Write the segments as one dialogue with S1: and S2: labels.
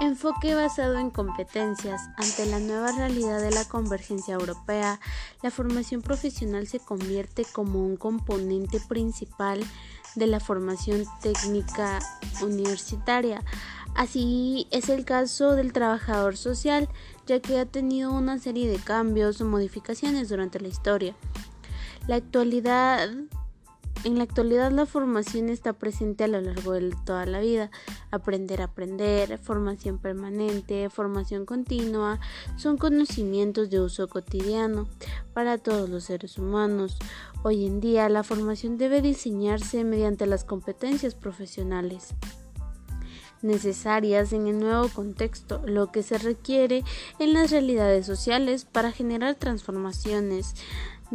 S1: Enfoque basado en competencias. Ante la nueva realidad de la convergencia europea, la formación profesional se convierte como un componente principal de la formación técnica universitaria. Así es el caso del trabajador social, ya que ha tenido una serie de cambios o modificaciones durante la historia. La actualidad en la actualidad la formación está presente a lo largo de toda la vida. Aprender a aprender, formación permanente, formación continua, son conocimientos de uso cotidiano para todos los seres humanos. Hoy en día la formación debe diseñarse mediante las competencias profesionales necesarias en el nuevo contexto, lo que se requiere en las realidades sociales para generar transformaciones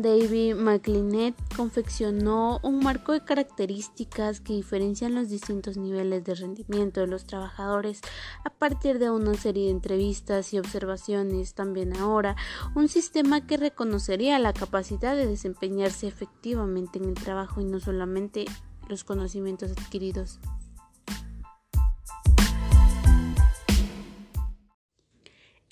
S1: David McLean confeccionó un marco de características que diferencian los distintos niveles de rendimiento de los trabajadores a partir de una serie de entrevistas y observaciones. También ahora, un sistema que reconocería la capacidad de desempeñarse efectivamente en el trabajo y no solamente los conocimientos adquiridos.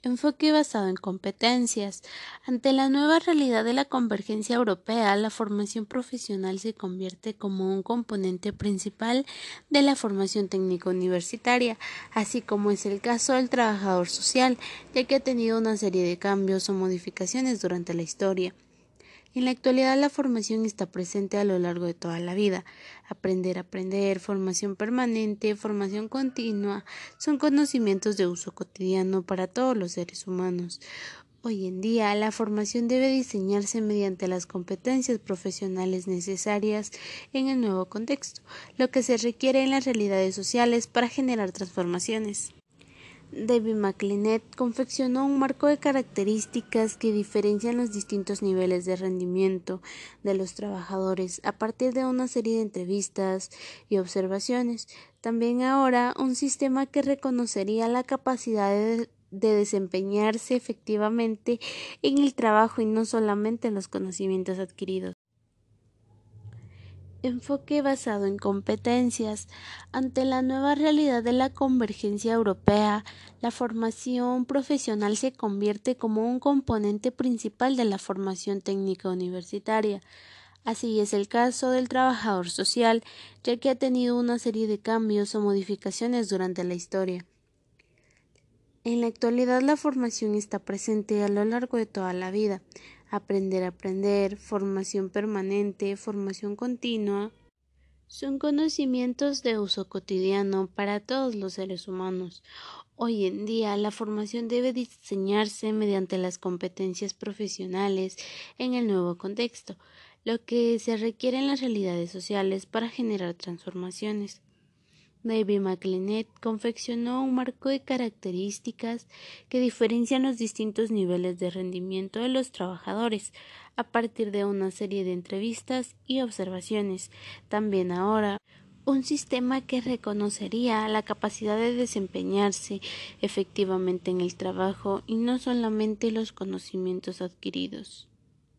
S1: Enfoque basado en competencias. Ante la nueva realidad de la convergencia europea, la formación profesional se convierte como un componente principal de la formación técnico universitaria, así como es el caso del trabajador social, ya que ha tenido una serie de cambios o modificaciones durante la historia. En la actualidad la formación está presente a lo largo de toda la vida. Aprender aprender, formación permanente, formación continua, son conocimientos de uso cotidiano para todos los seres humanos. Hoy en día la formación debe diseñarse mediante las competencias profesionales necesarias en el nuevo contexto, lo que se requiere en las realidades sociales para generar transformaciones. David McLean confeccionó un marco de características que diferencian los distintos niveles de rendimiento de los trabajadores a partir de una serie de entrevistas y observaciones. También ahora un sistema que reconocería la capacidad de desempeñarse efectivamente en el trabajo y no solamente en los conocimientos adquiridos. Enfoque basado en competencias. Ante la nueva realidad de la convergencia europea, la formación profesional se convierte como un componente principal de la formación técnica universitaria. Así es el caso del trabajador social, ya que ha tenido una serie de cambios o modificaciones durante la historia. En la actualidad la formación está presente a lo largo de toda la vida aprender a aprender, formación permanente, formación continua, son conocimientos de uso cotidiano para todos los seres humanos. Hoy en día la formación debe diseñarse mediante las competencias profesionales en el nuevo contexto, lo que se requiere en las realidades sociales para generar transformaciones. David confeccionó un marco de características que diferencian los distintos niveles de rendimiento de los trabajadores a partir de una serie de entrevistas y observaciones. También ahora un sistema que reconocería la capacidad de desempeñarse efectivamente en el trabajo y no solamente los conocimientos adquiridos.